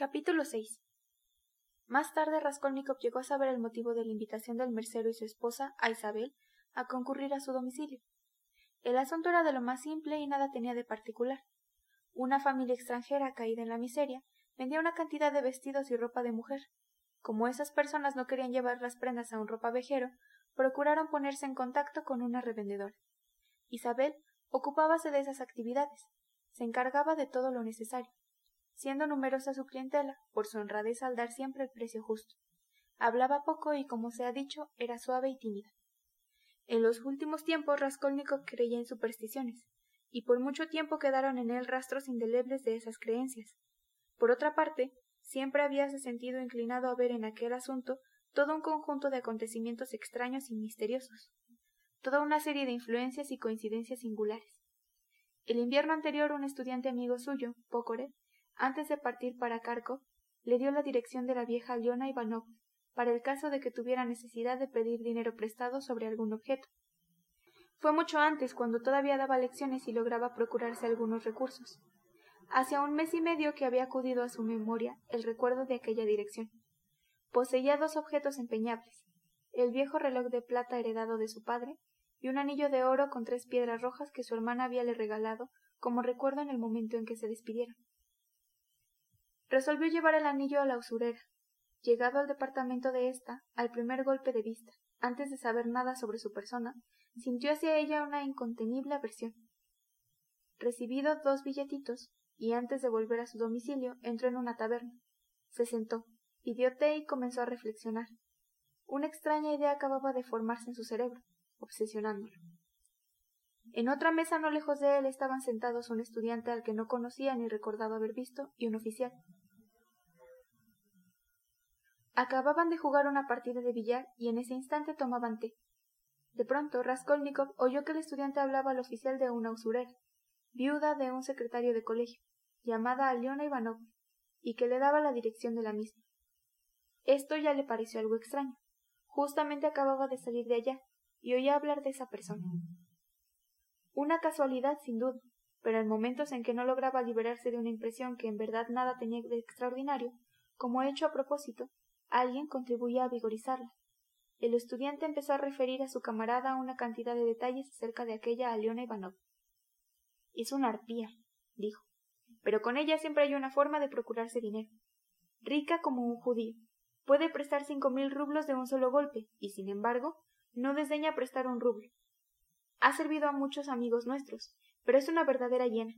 Capítulo 6 Más tarde Raskolnikov llegó a saber el motivo de la invitación del mercero y su esposa, a Isabel, a concurrir a su domicilio. El asunto era de lo más simple y nada tenía de particular. Una familia extranjera caída en la miseria vendía una cantidad de vestidos y ropa de mujer. Como esas personas no querían llevar las prendas a un ropavejero, procuraron ponerse en contacto con una revendedora. Isabel ocupábase de esas actividades, se encargaba de todo lo necesario siendo numerosa su clientela, por su honradez al dar siempre el precio justo. Hablaba poco y, como se ha dicho, era suave y tímida. En los últimos tiempos Raskolnikov creía en supersticiones, y por mucho tiempo quedaron en él rastros indelebles de esas creencias. Por otra parte, siempre habíase sentido inclinado a ver en aquel asunto todo un conjunto de acontecimientos extraños y misteriosos, toda una serie de influencias y coincidencias singulares. El invierno anterior un estudiante amigo suyo, Pokorev, antes de partir para Kharkov, le dio la dirección de la vieja Aliona Ivanov, para el caso de que tuviera necesidad de pedir dinero prestado sobre algún objeto. Fue mucho antes, cuando todavía daba lecciones y lograba procurarse algunos recursos. Hacía un mes y medio que había acudido a su memoria el recuerdo de aquella dirección. Poseía dos objetos empeñables el viejo reloj de plata heredado de su padre y un anillo de oro con tres piedras rojas que su hermana había le regalado como recuerdo en el momento en que se despidieron resolvió llevar el anillo a la usurera. Llegado al departamento de ésta, al primer golpe de vista, antes de saber nada sobre su persona, sintió hacia ella una incontenible aversión. Recibido dos billetitos, y antes de volver a su domicilio, entró en una taberna. Se sentó, pidió té y comenzó a reflexionar. Una extraña idea acababa de formarse en su cerebro, obsesionándolo. En otra mesa no lejos de él estaban sentados un estudiante al que no conocía ni recordaba haber visto y un oficial. Acababan de jugar una partida de billar y en ese instante tomaban té. De pronto Raskolnikov oyó que el estudiante hablaba al oficial de una usurera, viuda de un secretario de colegio, llamada Aliona Ivanov, y que le daba la dirección de la misma. Esto ya le pareció algo extraño. Justamente acababa de salir de allá y oía hablar de esa persona. Una casualidad, sin duda, pero en momentos en que no lograba liberarse de una impresión que en verdad nada tenía de extraordinario, como hecho a propósito, alguien contribuía a vigorizarla. El estudiante empezó a referir a su camarada una cantidad de detalles acerca de aquella Aliona Ivanov. Es una arpía, dijo, pero con ella siempre hay una forma de procurarse dinero. Rica como un judío. Puede prestar cinco mil rublos de un solo golpe, y sin embargo, no desdeña prestar un rublo. Ha servido a muchos amigos nuestros, pero es una verdadera hiena.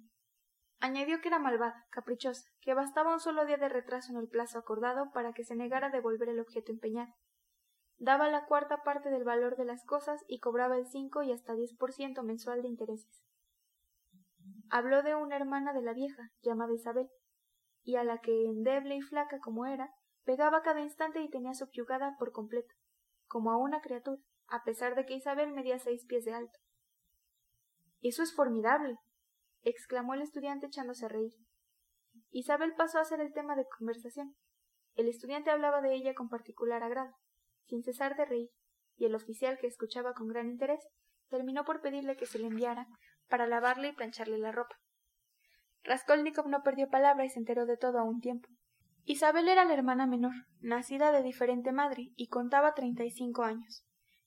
Añadió que era malvada, caprichosa, que bastaba un solo día de retraso en el plazo acordado para que se negara a devolver el objeto empeñado. Daba la cuarta parte del valor de las cosas y cobraba el cinco y hasta diez por ciento mensual de intereses. Habló de una hermana de la vieja, llamada Isabel, y a la que, endeble y flaca como era, pegaba cada instante y tenía subyugada por completo, como a una criatura, a pesar de que Isabel medía seis pies de alto. Eso es formidable, exclamó el estudiante echándose a reír. Isabel pasó a ser el tema de conversación. El estudiante hablaba de ella con particular agrado, sin cesar de reír, y el oficial, que escuchaba con gran interés, terminó por pedirle que se le enviara para lavarle y plancharle la ropa. Raskolnikov no perdió palabra y se enteró de todo a un tiempo. Isabel era la hermana menor, nacida de diferente madre, y contaba treinta y cinco años.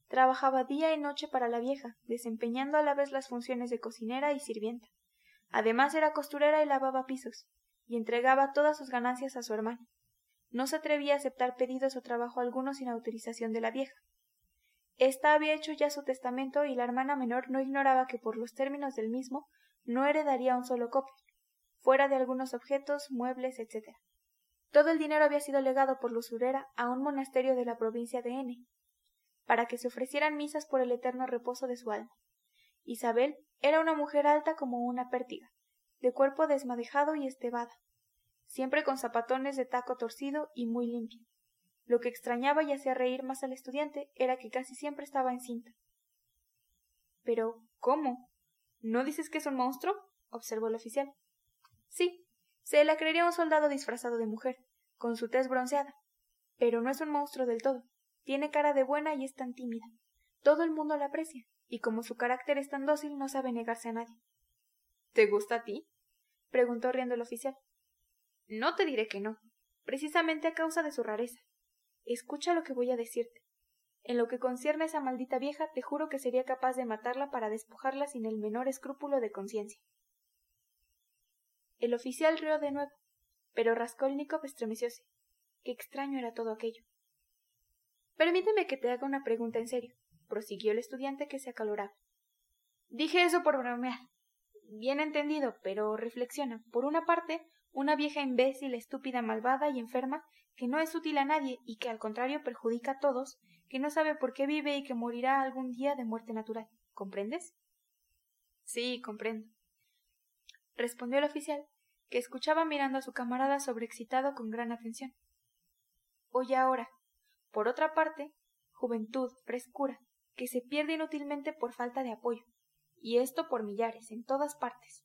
Trabajaba día y noche para la vieja, desempeñando a la vez las funciones de cocinera y sirvienta. Además era costurera y lavaba pisos, y entregaba todas sus ganancias a su hermano. No se atrevía a aceptar pedidos o trabajo alguno sin autorización de la vieja. Esta había hecho ya su testamento y la hermana menor no ignoraba que por los términos del mismo no heredaría un solo copio, fuera de algunos objetos, muebles, etc. Todo el dinero había sido legado por la usurera a un monasterio de la provincia de N, para que se ofrecieran misas por el eterno reposo de su alma. Isabel era una mujer alta como una pértiga, de cuerpo desmadejado y estebada, siempre con zapatones de taco torcido y muy limpio. Lo que extrañaba y hacía reír más al estudiante era que casi siempre estaba encinta. Pero, ¿cómo? ¿No dices que es un monstruo? observó el oficial. Sí, se la creería un soldado disfrazado de mujer, con su tez bronceada. Pero no es un monstruo del todo. Tiene cara de buena y es tan tímida. Todo el mundo la aprecia, y como su carácter es tan dócil no sabe negarse a nadie. ¿Te gusta a ti? preguntó riendo el oficial. No te diré que no. precisamente a causa de su rareza. Escucha lo que voy a decirte. En lo que concierne a esa maldita vieja, te juro que sería capaz de matarla para despojarla sin el menor escrúpulo de conciencia. El oficial rió de nuevo, pero Raskolnikov estremecióse. Qué extraño era todo aquello. Permíteme que te haga una pregunta en serio, prosiguió el estudiante que se acaloraba. Dije eso por bromear. Bien entendido, pero reflexiona. Por una parte, una vieja imbécil, estúpida, malvada y enferma, que no es útil a nadie y que al contrario perjudica a todos, que no sabe por qué vive y que morirá algún día de muerte natural. ¿Comprendes? Sí, comprendo. respondió el oficial, que escuchaba mirando a su camarada sobreexcitado con gran atención. Oye ahora, por otra parte, juventud, frescura, que se pierde inútilmente por falta de apoyo, y esto por millares, en todas partes.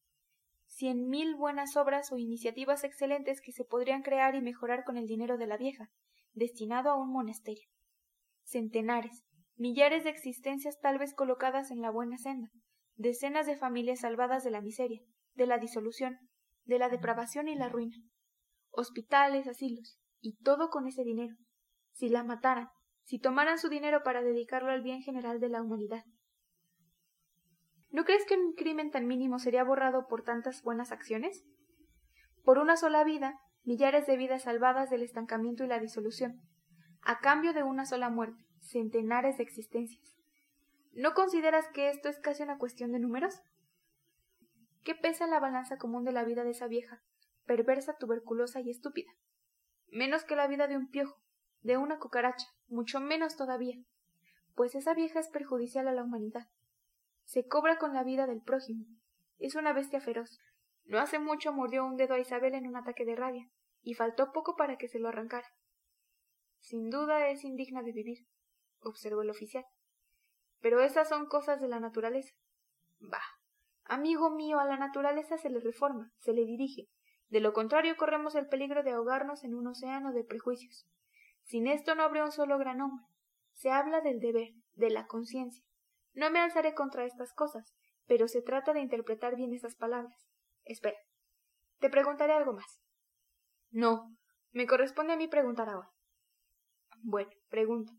Cien mil buenas obras o iniciativas excelentes que se podrían crear y mejorar con el dinero de la vieja, destinado a un monasterio centenares, millares de existencias tal vez colocadas en la buena senda, decenas de familias salvadas de la miseria, de la disolución, de la depravación y la ruina, hospitales, asilos, y todo con ese dinero. Si la mataran, si tomaran su dinero para dedicarlo al bien general de la humanidad. ¿No crees que un crimen tan mínimo sería borrado por tantas buenas acciones? Por una sola vida, millares de vidas salvadas del estancamiento y la disolución, a cambio de una sola muerte, centenares de existencias. ¿No consideras que esto es casi una cuestión de números? ¿Qué pesa en la balanza común de la vida de esa vieja, perversa, tuberculosa y estúpida? Menos que la vida de un piojo, de una cucaracha, mucho menos todavía, pues esa vieja es perjudicial a la humanidad. Se cobra con la vida del prójimo. Es una bestia feroz. No hace mucho mordió un dedo a Isabel en un ataque de rabia, y faltó poco para que se lo arrancara. Sin duda es indigna de vivir, observó el oficial. Pero esas son cosas de la naturaleza. Bah. Amigo mío, a la naturaleza se le reforma, se le dirige. De lo contrario corremos el peligro de ahogarnos en un océano de prejuicios. Sin esto no habría un solo gran hombre. Se habla del deber, de la conciencia. No me alzaré contra estas cosas, pero se trata de interpretar bien esas palabras. Espera. Te preguntaré algo más. No, me corresponde a mí preguntar ahora. Bueno, pregunta.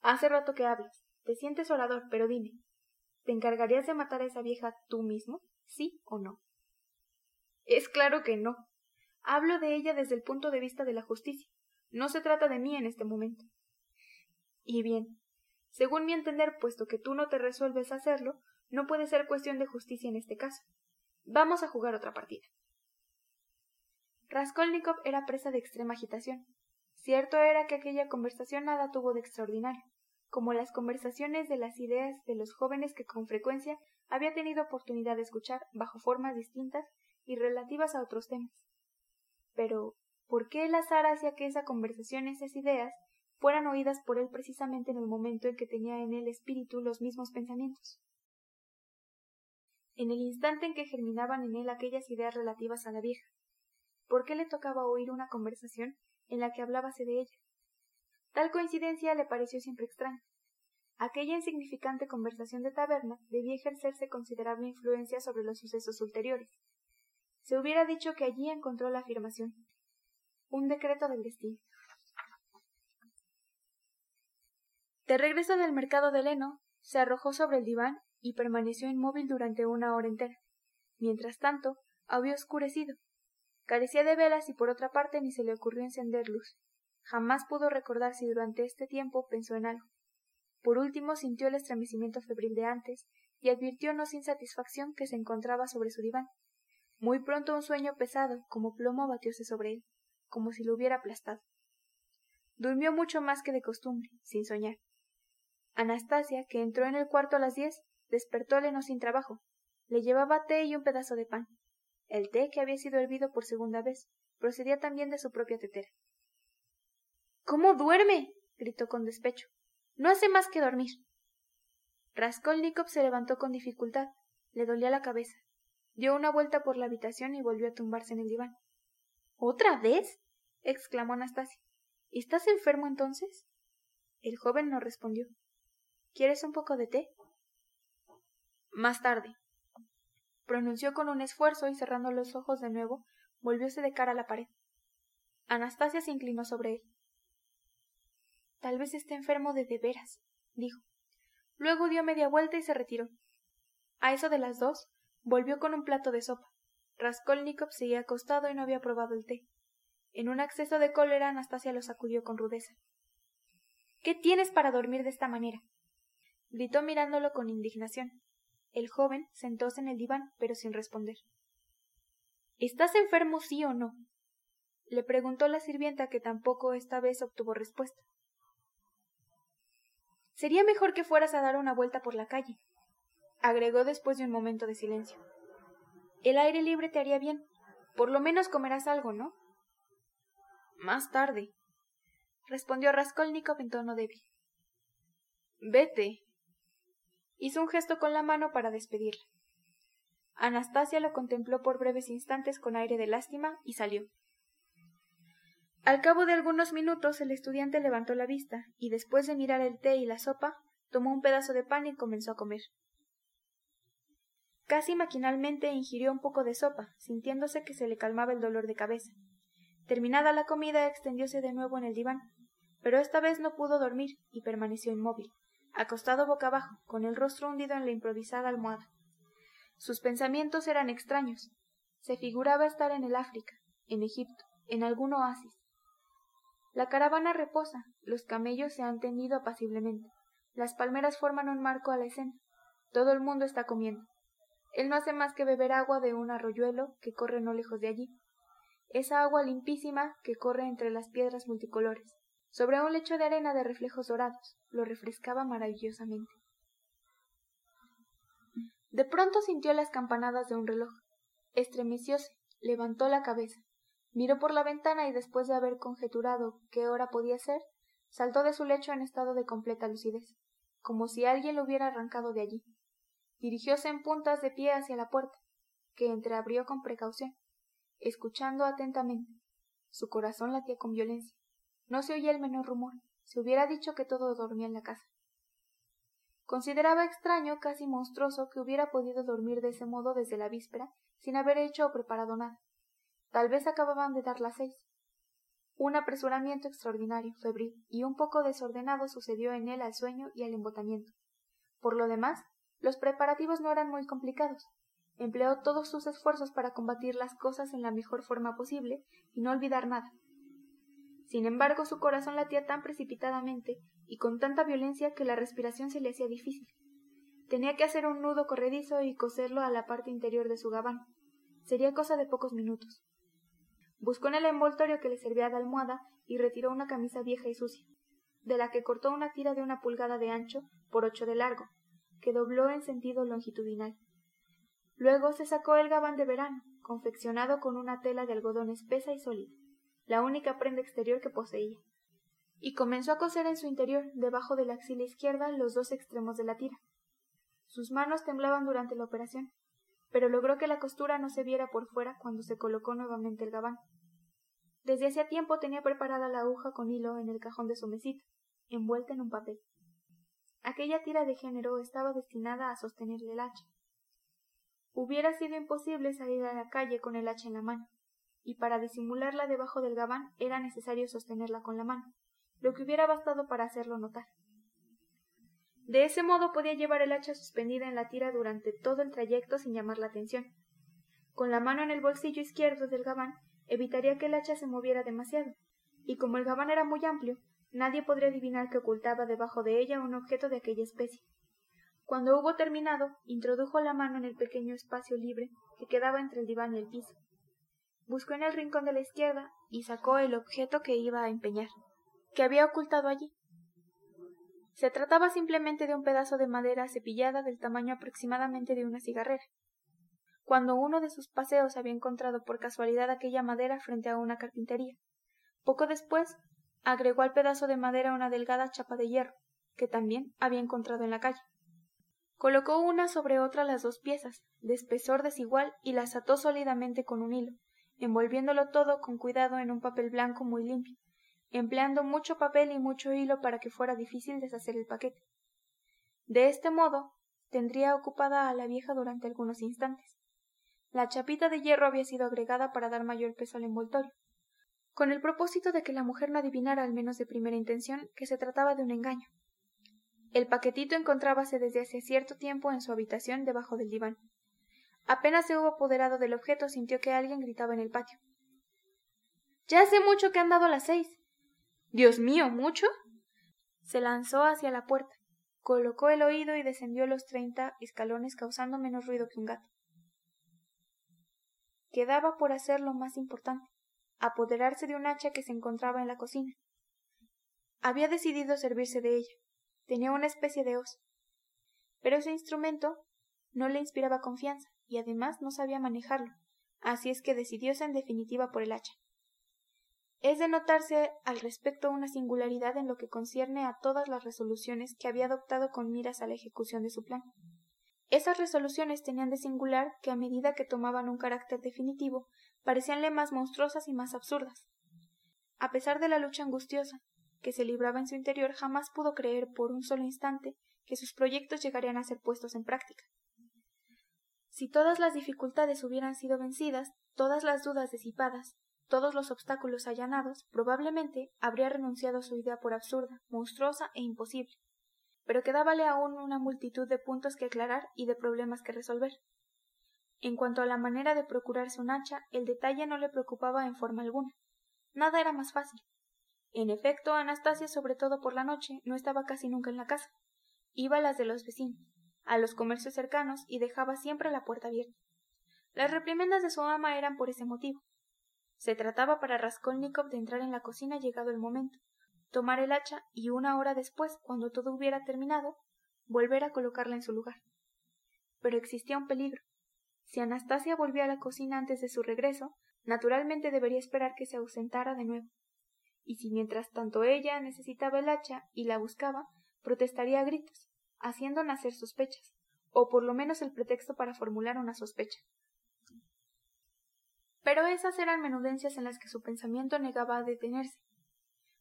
Hace rato que hablas. Te sientes orador, pero dime, ¿te encargarías de matar a esa vieja tú mismo? ¿Sí o no? Es claro que no. Hablo de ella desde el punto de vista de la justicia. No se trata de mí en este momento. Y bien, según mi entender, puesto que tú no te resuelves a hacerlo, no puede ser cuestión de justicia en este caso. Vamos a jugar otra partida. Raskolnikov era presa de extrema agitación. Cierto era que aquella conversación nada tuvo de extraordinario, como las conversaciones de las ideas de los jóvenes que con frecuencia había tenido oportunidad de escuchar bajo formas distintas y relativas a otros temas. Pero, ¿por qué el azar hacía que esa conversación, esas ideas, fueran oídas por él precisamente en el momento en que tenía en el espíritu los mismos pensamientos? En el instante en que germinaban en él aquellas ideas relativas a la vieja, ¿por qué le tocaba oír una conversación en la que hablábase de ella. Tal coincidencia le pareció siempre extraña. Aquella insignificante conversación de taberna debía ejercerse considerable influencia sobre los sucesos ulteriores. Se hubiera dicho que allí encontró la afirmación. Un decreto del destino. De regreso del mercado de Leno, se arrojó sobre el diván y permaneció inmóvil durante una hora entera. Mientras tanto, había oscurecido, Carecía de velas y por otra parte ni se le ocurrió encender luz. Jamás pudo recordar si durante este tiempo pensó en algo. Por último sintió el estremecimiento febril de antes y advirtió no sin satisfacción que se encontraba sobre su diván. Muy pronto un sueño pesado, como plomo, batióse sobre él, como si lo hubiera aplastado. Durmió mucho más que de costumbre, sin soñar. Anastasia, que entró en el cuarto a las diez, despertóle no sin trabajo. Le llevaba té y un pedazo de pan. El té, que había sido hervido por segunda vez, procedía también de su propia tetera. ¿Cómo duerme? gritó con despecho. No hace más que dormir. Raskolnikov se levantó con dificultad. Le dolía la cabeza. Dio una vuelta por la habitación y volvió a tumbarse en el diván. ¿Otra vez? exclamó Anastasia. ¿Estás enfermo entonces? El joven no respondió. ¿Quieres un poco de té? Más tarde, pronunció con un esfuerzo y cerrando los ojos de nuevo, volvióse de cara a la pared. Anastasia se inclinó sobre él. Tal vez esté enfermo de de veras, dijo. Luego dio media vuelta y se retiró. A eso de las dos, volvió con un plato de sopa. Raskolnikov seguía acostado y no había probado el té. En un acceso de cólera, Anastasia lo sacudió con rudeza. ¿Qué tienes para dormir de esta manera? gritó mirándolo con indignación. El joven sentóse en el diván, pero sin responder. ¿Estás enfermo, sí o no? le preguntó la sirvienta, que tampoco esta vez obtuvo respuesta. Sería mejor que fueras a dar una vuelta por la calle, agregó después de un momento de silencio. El aire libre te haría bien. Por lo menos comerás algo, ¿no? Más tarde, respondió Raskolnikov en tono débil. Vete. Hizo un gesto con la mano para despedirla. Anastasia lo contempló por breves instantes con aire de lástima y salió. Al cabo de algunos minutos el estudiante levantó la vista y después de mirar el té y la sopa, tomó un pedazo de pan y comenzó a comer. Casi maquinalmente ingirió un poco de sopa, sintiéndose que se le calmaba el dolor de cabeza. Terminada la comida, extendióse de nuevo en el diván, pero esta vez no pudo dormir y permaneció inmóvil, acostado boca abajo, con el rostro hundido en la improvisada almohada. Sus pensamientos eran extraños. Se figuraba estar en el África, en Egipto, en algún oasis. La caravana reposa, los camellos se han tendido apaciblemente, las palmeras forman un marco a la escena, todo el mundo está comiendo. Él no hace más que beber agua de un arroyuelo que corre no lejos de allí, esa agua limpísima que corre entre las piedras multicolores. Sobre un lecho de arena de reflejos dorados, lo refrescaba maravillosamente. De pronto sintió las campanadas de un reloj. Estremecióse, levantó la cabeza, miró por la ventana y después de haber conjeturado qué hora podía ser, saltó de su lecho en estado de completa lucidez, como si alguien lo hubiera arrancado de allí. Dirigióse en puntas de pie hacia la puerta, que entreabrió con precaución escuchando atentamente. Su corazón latía con violencia. No se oía el menor rumor. Se hubiera dicho que todo dormía en la casa. Consideraba extraño, casi monstruoso, que hubiera podido dormir de ese modo desde la víspera, sin haber hecho o preparado nada. Tal vez acababan de dar las seis. Un apresuramiento extraordinario, febril y un poco desordenado sucedió en él al sueño y al embotamiento. Por lo demás, los preparativos no eran muy complicados empleó todos sus esfuerzos para combatir las cosas en la mejor forma posible y no olvidar nada. Sin embargo, su corazón latía tan precipitadamente y con tanta violencia que la respiración se le hacía difícil. Tenía que hacer un nudo corredizo y coserlo a la parte interior de su gabán. Sería cosa de pocos minutos. Buscó en el envoltorio que le servía de almohada y retiró una camisa vieja y sucia, de la que cortó una tira de una pulgada de ancho por ocho de largo, que dobló en sentido longitudinal. Luego se sacó el gabán de verano, confeccionado con una tela de algodón espesa y sólida, la única prenda exterior que poseía, y comenzó a coser en su interior, debajo de la axila izquierda, los dos extremos de la tira. Sus manos temblaban durante la operación, pero logró que la costura no se viera por fuera cuando se colocó nuevamente el gabán. Desde hacía tiempo tenía preparada la aguja con hilo en el cajón de su mesita, envuelta en un papel. Aquella tira de género estaba destinada a sostenerle el hacha, Hubiera sido imposible salir a la calle con el hacha en la mano, y para disimularla debajo del gabán era necesario sostenerla con la mano, lo que hubiera bastado para hacerlo notar. De ese modo podía llevar el hacha suspendida en la tira durante todo el trayecto sin llamar la atención. Con la mano en el bolsillo izquierdo del gabán evitaría que el hacha se moviera demasiado, y como el gabán era muy amplio, nadie podría adivinar que ocultaba debajo de ella un objeto de aquella especie. Cuando hubo terminado, introdujo la mano en el pequeño espacio libre que quedaba entre el diván y el piso. Buscó en el rincón de la izquierda y sacó el objeto que iba a empeñar, que había ocultado allí. Se trataba simplemente de un pedazo de madera cepillada del tamaño aproximadamente de una cigarrera. Cuando uno de sus paseos había encontrado por casualidad aquella madera frente a una carpintería. Poco después agregó al pedazo de madera una delgada chapa de hierro, que también había encontrado en la calle. Colocó una sobre otra las dos piezas, de espesor desigual, y las ató sólidamente con un hilo, envolviéndolo todo con cuidado en un papel blanco muy limpio, empleando mucho papel y mucho hilo para que fuera difícil deshacer el paquete. De este modo, tendría ocupada a la vieja durante algunos instantes. La chapita de hierro había sido agregada para dar mayor peso al envoltorio. Con el propósito de que la mujer no adivinara al menos de primera intención que se trataba de un engaño. El paquetito encontrábase desde hace cierto tiempo en su habitación debajo del diván. Apenas se hubo apoderado del objeto sintió que alguien gritaba en el patio. Ya hace mucho que han dado las seis. Dios mío, ¿mucho? Se lanzó hacia la puerta, colocó el oído y descendió los treinta escalones causando menos ruido que un gato. Quedaba por hacer lo más importante, apoderarse de un hacha que se encontraba en la cocina. Había decidido servirse de ella. Tenía una especie de hoz. Pero ese instrumento no le inspiraba confianza y además no sabía manejarlo, así es que decidióse en definitiva por el hacha. Es de notarse al respecto una singularidad en lo que concierne a todas las resoluciones que había adoptado con miras a la ejecución de su plan. Esas resoluciones tenían de singular que a medida que tomaban un carácter definitivo, parecíanle más monstruosas y más absurdas. A pesar de la lucha angustiosa que se libraba en su interior, jamás pudo creer por un solo instante que sus proyectos llegarían a ser puestos en práctica. Si todas las dificultades hubieran sido vencidas, todas las dudas disipadas, todos los obstáculos allanados, probablemente habría renunciado a su idea por absurda, monstruosa e imposible. Pero quedábale aún una multitud de puntos que aclarar y de problemas que resolver. En cuanto a la manera de procurarse un hacha, el detalle no le preocupaba en forma alguna. Nada era más fácil. En efecto, Anastasia, sobre todo por la noche, no estaba casi nunca en la casa. Iba a las de los vecinos, a los comercios cercanos y dejaba siempre la puerta abierta. Las reprimendas de su ama eran por ese motivo, se trataba para Raskolnikov de entrar en la cocina llegado el momento, tomar el hacha y una hora después, cuando todo hubiera terminado, volver a colocarla en su lugar. Pero existía un peligro. Si Anastasia volvía a la cocina antes de su regreso, naturalmente debería esperar que se ausentara de nuevo. Y si mientras tanto ella necesitaba el hacha y la buscaba, protestaría a gritos, haciendo nacer sospechas, o por lo menos el pretexto para formular una sospecha pero esas eran menudencias en las que su pensamiento negaba a detenerse.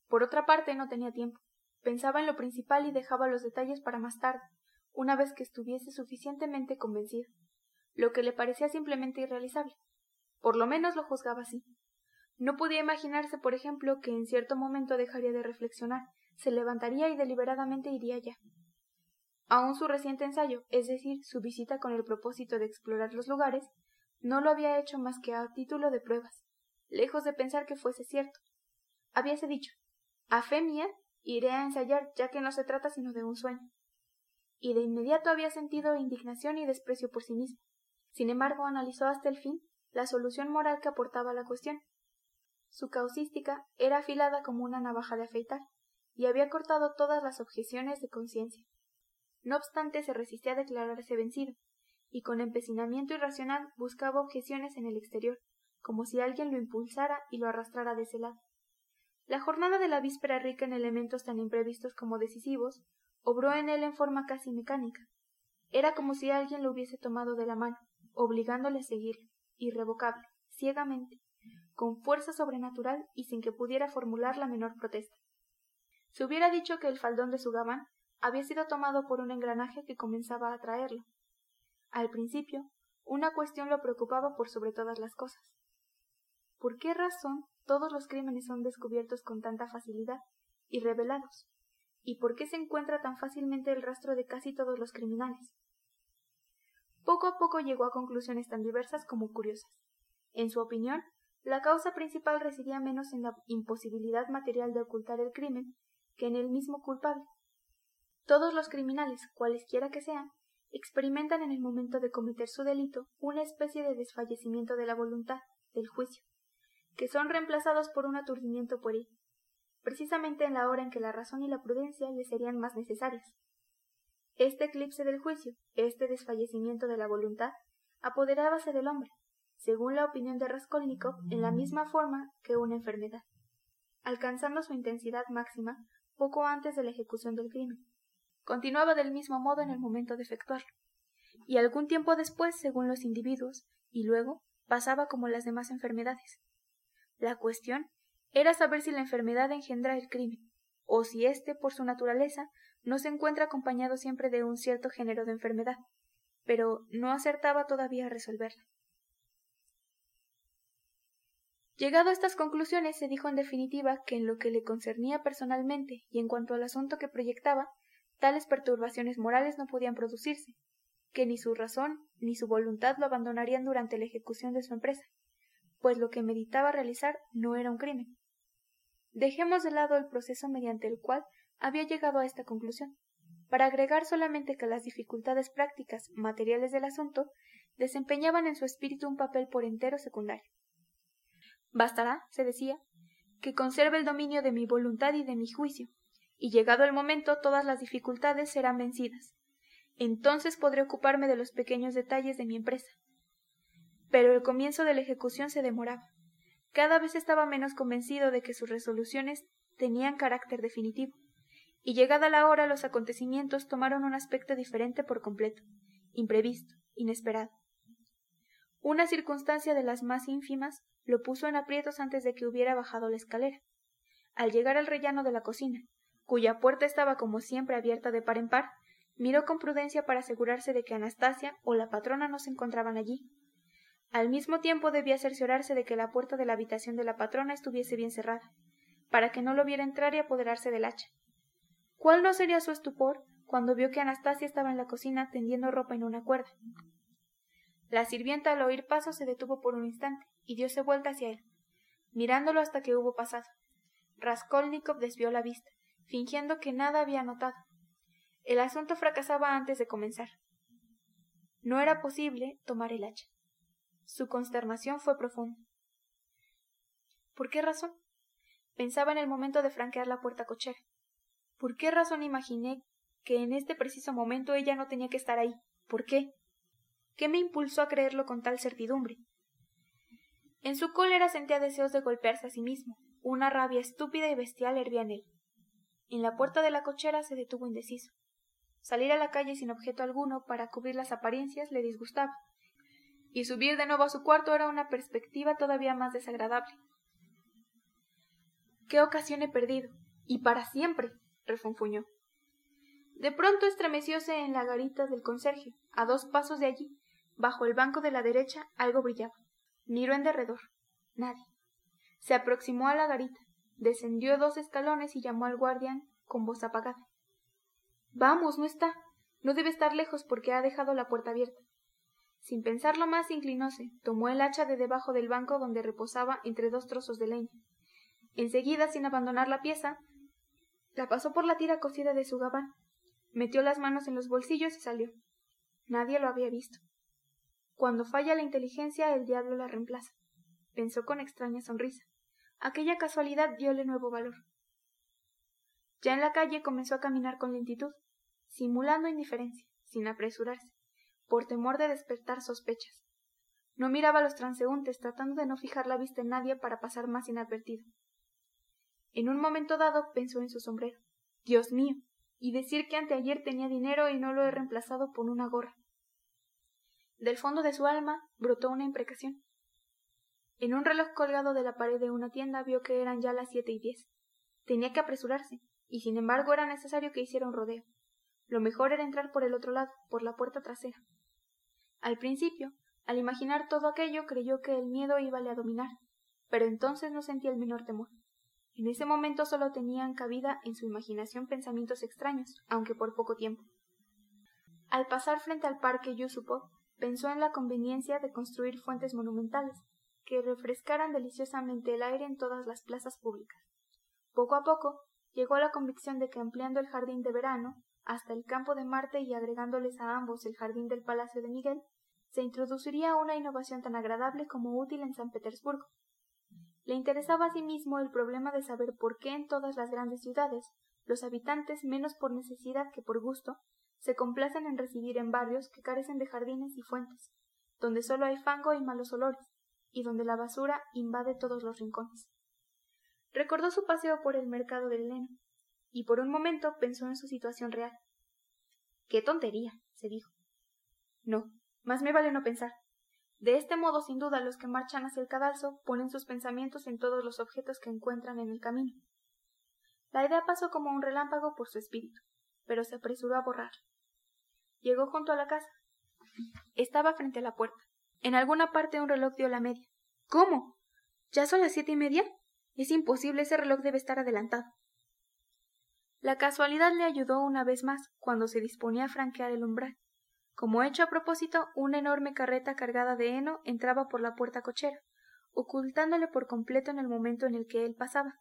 Por otra parte, no tenía tiempo. Pensaba en lo principal y dejaba los detalles para más tarde, una vez que estuviese suficientemente convencido, lo que le parecía simplemente irrealizable. Por lo menos lo juzgaba así. No podía imaginarse, por ejemplo, que en cierto momento dejaría de reflexionar, se levantaría y deliberadamente iría ya. Aun su reciente ensayo, es decir, su visita con el propósito de explorar los lugares, no lo había hecho más que a título de pruebas, lejos de pensar que fuese cierto. Habíase dicho, a fe mía, iré a ensayar, ya que no se trata sino de un sueño. Y de inmediato había sentido indignación y desprecio por sí mismo. Sin embargo, analizó hasta el fin la solución moral que aportaba la cuestión. Su causística era afilada como una navaja de afeitar, y había cortado todas las objeciones de conciencia. No obstante, se resistía a declararse vencido, y con empecinamiento irracional buscaba objeciones en el exterior, como si alguien lo impulsara y lo arrastrara de ese lado. La jornada de la víspera rica en elementos tan imprevistos como decisivos, obró en él en forma casi mecánica. Era como si alguien lo hubiese tomado de la mano, obligándole a seguir, irrevocable, ciegamente, con fuerza sobrenatural y sin que pudiera formular la menor protesta. Se hubiera dicho que el faldón de su gabán había sido tomado por un engranaje que comenzaba a atraerlo, al principio, una cuestión lo preocupaba por sobre todas las cosas. ¿Por qué razón todos los crímenes son descubiertos con tanta facilidad y revelados? ¿Y por qué se encuentra tan fácilmente el rastro de casi todos los criminales? Poco a poco llegó a conclusiones tan diversas como curiosas. En su opinión, la causa principal residía menos en la imposibilidad material de ocultar el crimen que en el mismo culpable. Todos los criminales, cualesquiera que sean, experimentan en el momento de cometer su delito una especie de desfallecimiento de la voluntad, del juicio, que son reemplazados por un aturdimiento pueril, precisamente en la hora en que la razón y la prudencia le serían más necesarias. Este eclipse del juicio, este desfallecimiento de la voluntad, apoderábase del hombre, según la opinión de Raskolnikov, en la misma forma que una enfermedad, alcanzando su intensidad máxima poco antes de la ejecución del crimen continuaba del mismo modo en el momento de efectuarlo, y algún tiempo después según los individuos, y luego pasaba como las demás enfermedades. La cuestión era saber si la enfermedad engendra el crimen, o si éste, por su naturaleza, no se encuentra acompañado siempre de un cierto género de enfermedad, pero no acertaba todavía a resolverla. Llegado a estas conclusiones, se dijo en definitiva que en lo que le concernía personalmente y en cuanto al asunto que proyectaba, tales perturbaciones morales no podían producirse, que ni su razón ni su voluntad lo abandonarían durante la ejecución de su empresa, pues lo que meditaba realizar no era un crimen. Dejemos de lado el proceso mediante el cual había llegado a esta conclusión, para agregar solamente que las dificultades prácticas materiales del asunto desempeñaban en su espíritu un papel por entero secundario. Bastará, se decía, que conserve el dominio de mi voluntad y de mi juicio, y llegado el momento todas las dificultades serán vencidas. Entonces podré ocuparme de los pequeños detalles de mi empresa. Pero el comienzo de la ejecución se demoraba. Cada vez estaba menos convencido de que sus resoluciones tenían carácter definitivo, y llegada la hora los acontecimientos tomaron un aspecto diferente por completo, imprevisto, inesperado. Una circunstancia de las más ínfimas lo puso en aprietos antes de que hubiera bajado la escalera. Al llegar al rellano de la cocina, cuya puerta estaba como siempre abierta de par en par, miró con prudencia para asegurarse de que Anastasia o la patrona no se encontraban allí. Al mismo tiempo debía cerciorarse de que la puerta de la habitación de la patrona estuviese bien cerrada, para que no lo viera entrar y apoderarse del hacha. ¿Cuál no sería su estupor cuando vio que Anastasia estaba en la cocina tendiendo ropa en una cuerda? La sirvienta al oír pasos se detuvo por un instante y diose vuelta hacia él, mirándolo hasta que hubo pasado. Raskolnikov desvió la vista, fingiendo que nada había notado. El asunto fracasaba antes de comenzar. No era posible tomar el hacha. Su consternación fue profunda. ¿Por qué razón? Pensaba en el momento de franquear la puerta cochera. ¿Por qué razón imaginé que en este preciso momento ella no tenía que estar ahí? ¿Por qué? ¿Qué me impulsó a creerlo con tal certidumbre? En su cólera sentía deseos de golpearse a sí mismo. Una rabia estúpida y bestial hervía en él. En la puerta de la cochera se detuvo indeciso. Salir a la calle sin objeto alguno para cubrir las apariencias le disgustaba, y subir de nuevo a su cuarto era una perspectiva todavía más desagradable. ¿Qué ocasión he perdido? Y para siempre. Refunfuñó. De pronto estremecióse en la garita del conserje, a dos pasos de allí, Bajo el banco de la derecha algo brillaba. Miró en derredor. Nadie. Se aproximó a la garita, descendió dos escalones y llamó al guardián con voz apagada. Vamos, no está. No debe estar lejos porque ha dejado la puerta abierta. Sin pensarlo más, inclinóse, tomó el hacha de debajo del banco donde reposaba entre dos trozos de leña. Enseguida, sin abandonar la pieza, la pasó por la tira cosida de su gabán, metió las manos en los bolsillos y salió. Nadie lo había visto. Cuando falla la inteligencia, el diablo la reemplaza. Pensó con extraña sonrisa. Aquella casualidad diole nuevo valor. Ya en la calle comenzó a caminar con lentitud, simulando indiferencia, sin apresurarse, por temor de despertar sospechas. No miraba a los transeúntes, tratando de no fijar la vista en nadie para pasar más inadvertido. En un momento dado pensó en su sombrero. Dios mío, y decir que anteayer tenía dinero y no lo he reemplazado por una gorra. Del fondo de su alma brotó una imprecación. En un reloj colgado de la pared de una tienda vio que eran ya las siete y diez. Tenía que apresurarse, y sin embargo era necesario que hiciera un rodeo. Lo mejor era entrar por el otro lado, por la puerta trasera. Al principio, al imaginar todo aquello, creyó que el miedo íbale a dominar, pero entonces no sentía el menor temor. En ese momento solo tenían cabida en su imaginación pensamientos extraños, aunque por poco tiempo. Al pasar frente al parque Yusupov, pensó en la conveniencia de construir fuentes monumentales, que refrescaran deliciosamente el aire en todas las plazas públicas. Poco a poco llegó a la convicción de que ampliando el jardín de verano hasta el campo de Marte y agregándoles a ambos el jardín del Palacio de Miguel, se introduciría una innovación tan agradable como útil en San Petersburgo. Le interesaba asimismo el problema de saber por qué en todas las grandes ciudades los habitantes, menos por necesidad que por gusto, se complacen en residir en barrios que carecen de jardines y fuentes, donde solo hay fango y malos olores, y donde la basura invade todos los rincones. Recordó su paseo por el mercado del Leno, y por un momento pensó en su situación real. ¡Qué tontería! se dijo. No, más me vale no pensar. De este modo, sin duda, los que marchan hacia el cadalso ponen sus pensamientos en todos los objetos que encuentran en el camino. La idea pasó como un relámpago por su espíritu, pero se apresuró a borrarla. Llegó junto a la casa. Estaba frente a la puerta. En alguna parte un reloj dio la media. ¿Cómo? ¿Ya son las siete y media? Es imposible, ese reloj debe estar adelantado. La casualidad le ayudó una vez más cuando se disponía a franquear el umbral. Como hecho a propósito, una enorme carreta cargada de heno entraba por la puerta cochera, ocultándole por completo en el momento en el que él pasaba,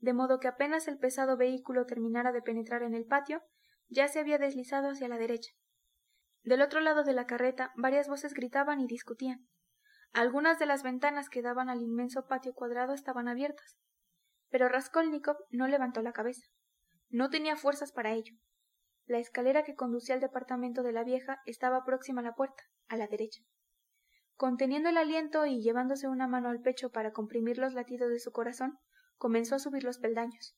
de modo que apenas el pesado vehículo terminara de penetrar en el patio, ya se había deslizado hacia la derecha. Del otro lado de la carreta varias voces gritaban y discutían. Algunas de las ventanas que daban al inmenso patio cuadrado estaban abiertas, pero Raskolnikov no levantó la cabeza. No tenía fuerzas para ello. La escalera que conducía al departamento de la vieja estaba próxima a la puerta, a la derecha. Conteniendo el aliento y llevándose una mano al pecho para comprimir los latidos de su corazón, comenzó a subir los peldaños,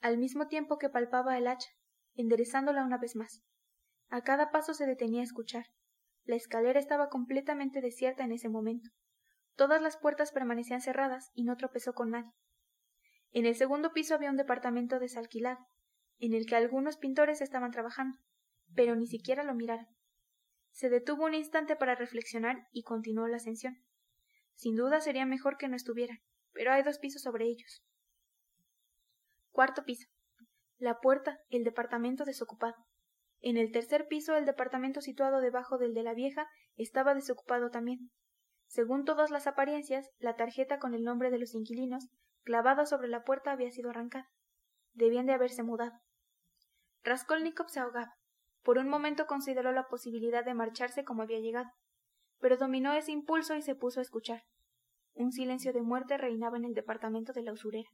al mismo tiempo que palpaba el hacha, enderezándola una vez más. A cada paso se detenía a escuchar. La escalera estaba completamente desierta en ese momento. Todas las puertas permanecían cerradas y no tropezó con nadie. En el segundo piso había un departamento desalquilado, en el que algunos pintores estaban trabajando, pero ni siquiera lo miraron. Se detuvo un instante para reflexionar y continuó la ascensión. Sin duda sería mejor que no estuvieran, pero hay dos pisos sobre ellos. Cuarto piso. La puerta, el departamento desocupado. En el tercer piso, el departamento situado debajo del de la vieja estaba desocupado también. Según todas las apariencias, la tarjeta con el nombre de los inquilinos, clavada sobre la puerta, había sido arrancada. Debían de haberse mudado. Raskolnikov se ahogaba. Por un momento consideró la posibilidad de marcharse como había llegado, pero dominó ese impulso y se puso a escuchar. Un silencio de muerte reinaba en el departamento de la usurera.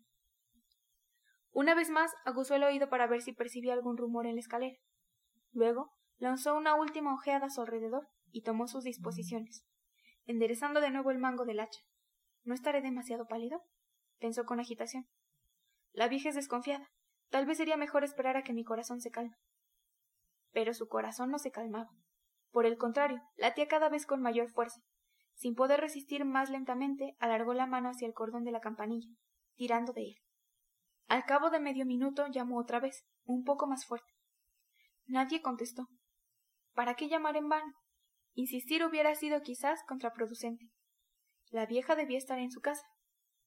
Una vez más aguzó el oído para ver si percibía algún rumor en la escalera. Luego lanzó una última ojeada a su alrededor y tomó sus disposiciones, enderezando de nuevo el mango del hacha. ¿No estaré demasiado pálido? pensó con agitación. La vieja es desconfiada. Tal vez sería mejor esperar a que mi corazón se calme. Pero su corazón no se calmaba. Por el contrario, latía cada vez con mayor fuerza. Sin poder resistir más lentamente, alargó la mano hacia el cordón de la campanilla, tirando de él. Al cabo de medio minuto llamó otra vez, un poco más fuerte. Nadie contestó. ¿Para qué llamar en vano? Insistir hubiera sido quizás contraproducente. La vieja debía estar en su casa,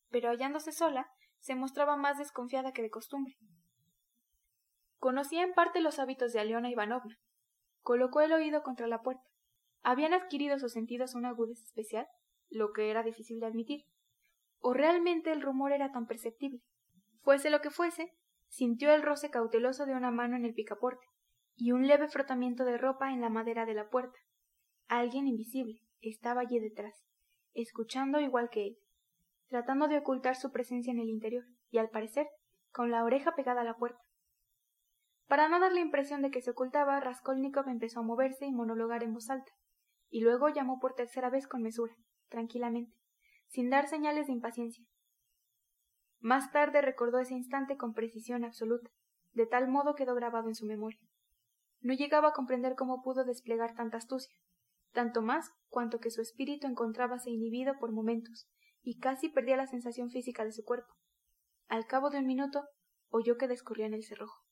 pero hallándose sola, se mostraba más desconfiada que de costumbre. Conocía en parte los hábitos de Aliona Ivanovna. Colocó el oído contra la puerta. ¿Habían adquirido sus sentidos una agudeza especial? Lo que era difícil de admitir. ¿O realmente el rumor era tan perceptible? Fuese lo que fuese, sintió el roce cauteloso de una mano en el picaporte y un leve frotamiento de ropa en la madera de la puerta. Alguien invisible estaba allí detrás, escuchando igual que él, tratando de ocultar su presencia en el interior, y al parecer, con la oreja pegada a la puerta. Para no dar la impresión de que se ocultaba, Raskolnikov empezó a moverse y monologar en voz alta, y luego llamó por tercera vez con mesura, tranquilamente, sin dar señales de impaciencia. Más tarde recordó ese instante con precisión absoluta, de tal modo quedó grabado en su memoria. No llegaba a comprender cómo pudo desplegar tanta astucia, tanto más cuanto que su espíritu encontrábase inhibido por momentos, y casi perdía la sensación física de su cuerpo. Al cabo de un minuto oyó que descorría en el cerrojo.